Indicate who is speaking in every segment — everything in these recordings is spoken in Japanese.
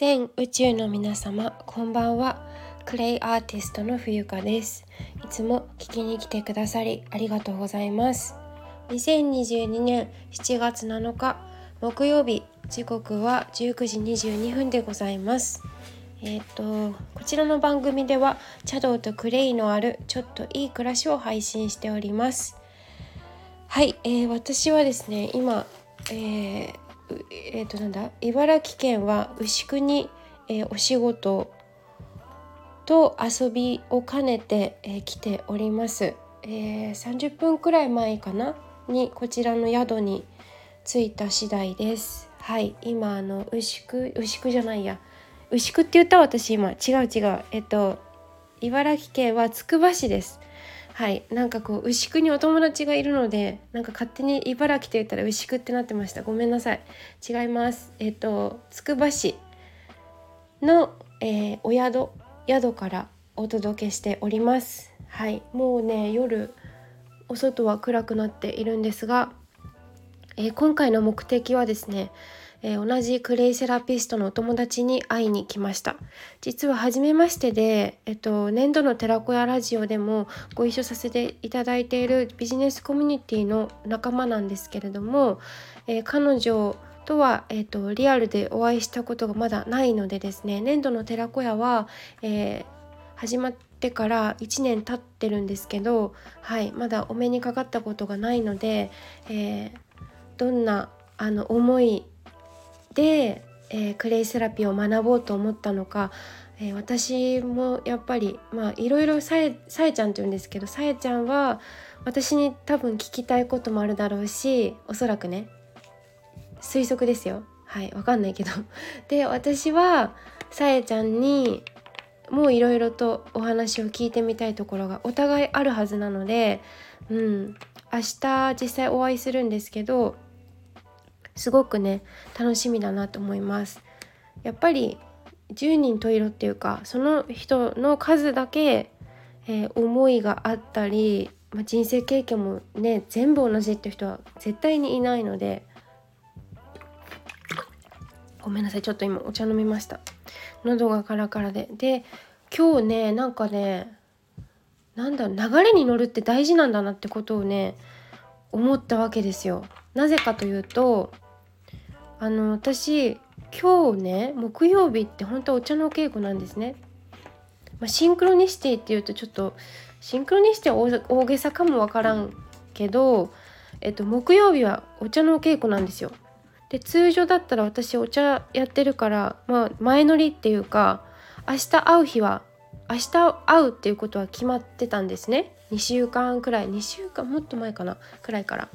Speaker 1: 全宇宙の皆様こんばんは。クレイアーティストの冬香です。いつも聞きに来てくださりありがとうございます。2022年7月7日木曜日時刻は19時22分でございます。えっ、ー、とこちらの番組では茶道とクレイのあるちょっといい暮らしを配信しております。はい、えー、私はですね今、えー、えー、となんだ？茨城県は牛久に、えー、お仕事と遊びを兼ねて、えー、来ております、えー、30分くらい前かな？にこちらの宿に着いた次第です。はい。今あの牛久牛久じゃないや。牛久って言った私今。違う違う。えっと茨城県はつくば市です。はい。なんかこう牛久にお友達がいるのでなんか勝手に茨城と言ったら牛久ってなってました。ごめんなさい。違います。えっ、とつくば市の、えー、お宿宿からお届けしております。はい。もうね夜お外は暗くなっているんですが、えー、今回の目的はですねえー、同じクレイセラピストのお友達に会いに来ました。実は初めましてで、えっと、年度の寺子屋ラジオでもご一緒させていただいているビジネスコミュニティの仲間なんですけれども、えー、彼女とは、えーと、リアルでお会いしたことがまだないのでですね年度の寺子屋は、えー、始まってから1年経ってるんですけど、はい、まだお目にかかったことがないので、えー、どんなあの思いで、えー、クレイセラピーを学ぼうと思ったのか、えー、私もやっぱりまあいろいろさえさえちゃんって言うんですけどさえちゃんは私に多分聞きたいこともあるだろうしおそらくね推測ですよ。はいわかんないけど。で私はさえちゃんにもういろいろとお話を聞いてみたいところがお互いあるはずなのでうん明日実際お会いするんですけどすごくね楽しみだなと思います。やっぱり10人十色っていうかその人の数だけ、えー、思いがあったり、まあ、人生経験もね全部同じっていう人は絶対にいないのでごめんなさいちょっと今お茶飲みました。喉がカラカラで。で今日ねなんかねなんだ流れに乗るって大事なんだなってことをね思ったわけですよ。なぜかというとあの私今日ね木曜日って本当はお茶のお稽古なんですね。まあ、シンクロニシティっていうとちょっとシンクロニシティは大げさかもわからんけど、えっと、木曜日はお茶のお稽古なんですよ。で通常だったら私お茶やってるから、まあ、前乗りっていうか明日会う日は明日会うっていうことは決まってたんですね。2週間くらい。2週間もっと前かなくらいから。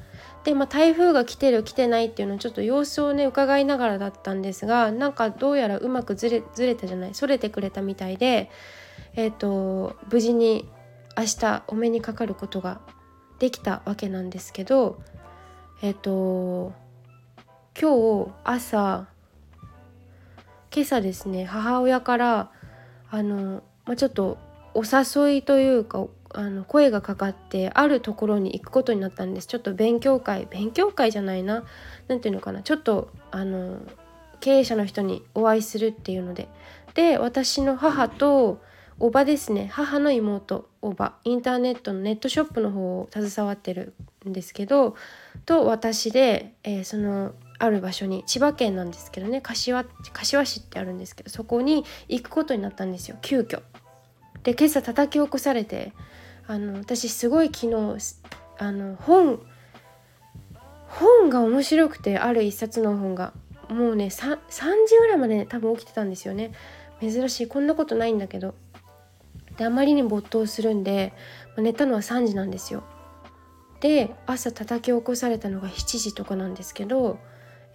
Speaker 1: で、まあ、台風が来てる来てないっていうのをちょっと様子をね伺いながらだったんですがなんかどうやらうまくずれずれたじゃない？それてくれたみたいで、えーと、無事に明日お目にかかることができたわけなんですけどえっ、ー、と今日朝今朝ですね母親からあの、まあ、ちょっとお誘いというかあの声がかかってあるところに行くことになったんです。ちょっと勉強会勉強会じゃないな。何ていうのかな。ちょっとあの経営者の人にお会いするっていうので。で私の母とおばですね。母の妹おば。インターネットのネットショップの方を携わってるんですけどと私で、えー、そのある場所に千葉県なんですけどね柏柏市ってあるんですけどそこに行くことになったんですよ急遽。で今朝叩き起こされてあの私すごい昨日あの本本が面白くてある一冊の本が。もうね 3, 時ぐらいまで、ね、多分起きてたんですよね。珍しいこんなことないんだけど。であまりに没頭するんで寝たのは3時なんですよ。で朝叩き起こされたのが7時とかなんですけど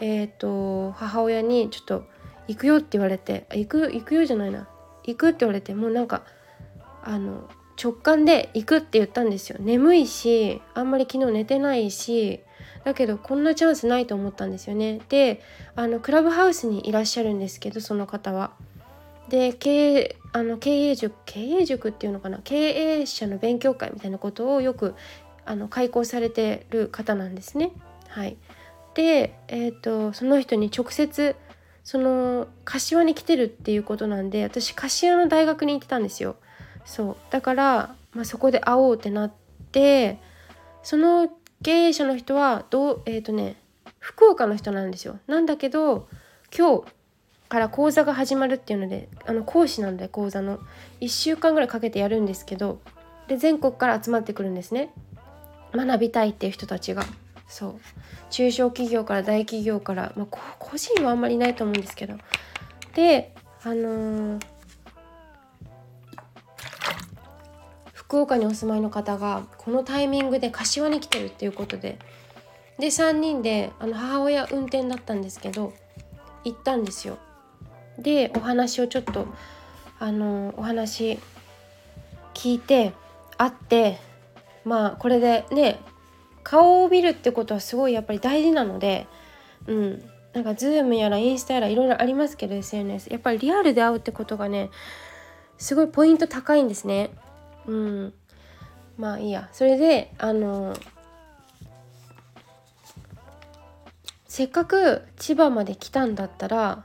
Speaker 1: え、ー、と母親にちょっと行くよって言われて行く行くよじゃないな。行くって言われてもうなんかあの直感で行くって言ったんですよ。眠いしあんまり昨日寝てないしだけどこんなチャンスないと思ったんですよね。であのクラブハウスにいらっしゃるんですけどその方は。で経営あの経営塾経営塾っていうのかな？経営者の勉強会みたいなことをよくあの開講されてる方なんですね。はい、えーと、その人に直接その柏に来てるっていうことなんで私柏の大学に行ってたんですよ。そう。だから、まあ、そこで会おうってなってその経営者の人はどうえっ、ー、とね福岡の人なんですよ。なんだけど今日から講座が始まるっていうのであの講師なんで講座の。1週間ぐらいかけてやるんですけどで全国から集まってくるんですね。学びたいっていう人たちが。そう。中小企業から大企業から、まあ、個人はあんまりないと思うんですけど。であのー、福岡にお住まいの方がこのタイミングで柏に来てるっていうことで。で3人であの母親運転だったんですけど行ったんですよ。でお話をちょっとあのお話聞いて会ってまあこれでね顔を見るってことはすごいやっぱり大事なのでうん。なんか Zoom やらインスタやらいろいろありますけど SNS やっぱりリアルで会うってことがねすごいポイント高いんですね。うん。まあいいや。それであのせっかく千葉まで来たんだったら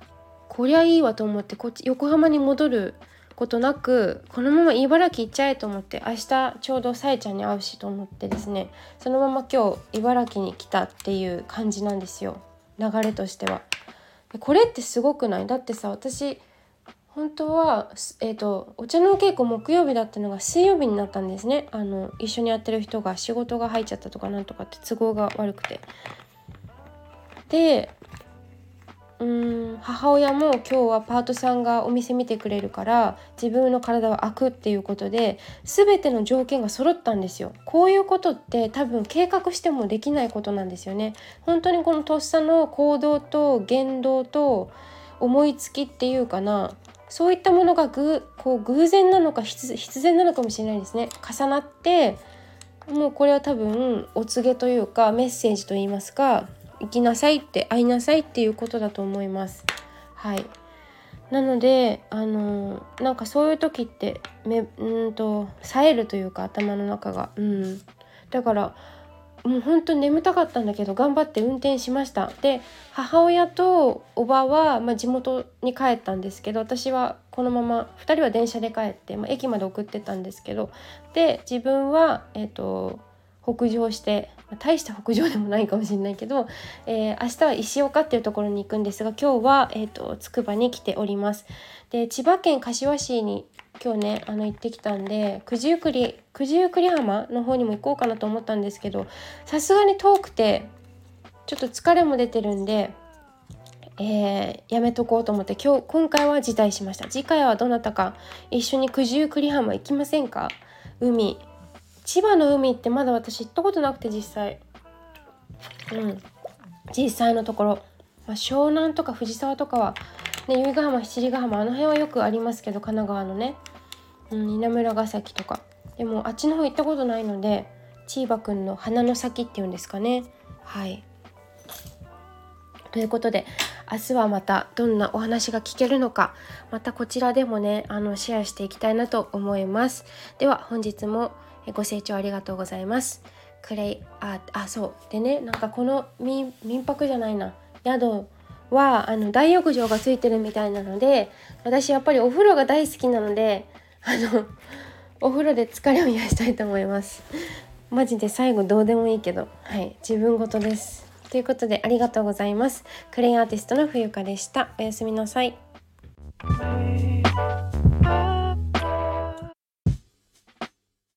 Speaker 1: こりゃいいわと思ってこっち横浜に戻ることなくこのまま茨城行っちゃえと思って明日ちょうどさえちゃんに会うしと思ってですねそのまま今日茨城に来たっていう感じなんですよ流れとしては。これってすごくない？だってさ私本当は、えーと、お茶の稽古木曜日だったのが水曜日になったんですねあの一緒にやってる人が仕事が入っちゃったとかなんとかって都合が悪くて。でうん。母親も今日はパートさんがお店見てくれるから自分の体は空くっていうことで全ての条件が揃ったんですよ。こういうことって多分計画してもできないことなんですよね。本当にこのとっさの行動と言動と思いつきっていうかな。そういったものがぐこう偶然なのか必然なのかもしれないですね。重なってもうこれは多分お告げというかメッセージといいますか行きなさいって会いなさいっていうことだと思います。はい。なのであのなんかそういう時ってめうんと冴えるというか頭の中が。うん。だからもう本当に眠たかったんだけど頑張って運転しました。で母親とおばは、まあ、地元に帰ったんですけど私はこのまま2人は電車で帰って、まあ、駅まで送ってたんですけどで自分はえっ、ー、と北上して大した北上でもないかもしれないけど、えー、明日は石岡っていうところに行くんですが今日は、えーと、つくばに来ております。で千葉県柏市に今日ねあの行ってきたんで九十九里九十九里浜の方にも行こうかなと思ったんですけどさすがに遠くてちょっと疲れも出てるんで、えー、やめとこうと思って今日今回は辞退しました。次回はどなたか一緒に九十九里浜行きませんか？海。千葉の海ってまだ私行ったことなくて実際。うん。実際のところ、まあ、湘南とか藤沢とかは、ね、由比ヶ浜七里ヶ浜あの辺はよくありますけど神奈川のね、うん、稲村ヶ崎とか。でもあっちの方行ったことないのでチーバくんの花の先っていうんですかね。はい。ということで明日はまたどんなお話が聞けるのかまたこちらでもねあのシェアしていきたいなと思います。では本日もご清聴ありがとうございます。クレイああそう。でねなんかこの民泊じゃないな。宿はあの大浴場がついてるみたいなので私やっぱりお風呂が大好きなのであの お風呂で疲れを癒したいと思います。マジで最後どうでもいいけど。はい自分ごとです。ということでありがとうございます。クレイアーティストの冬香でした。おやすみなさい。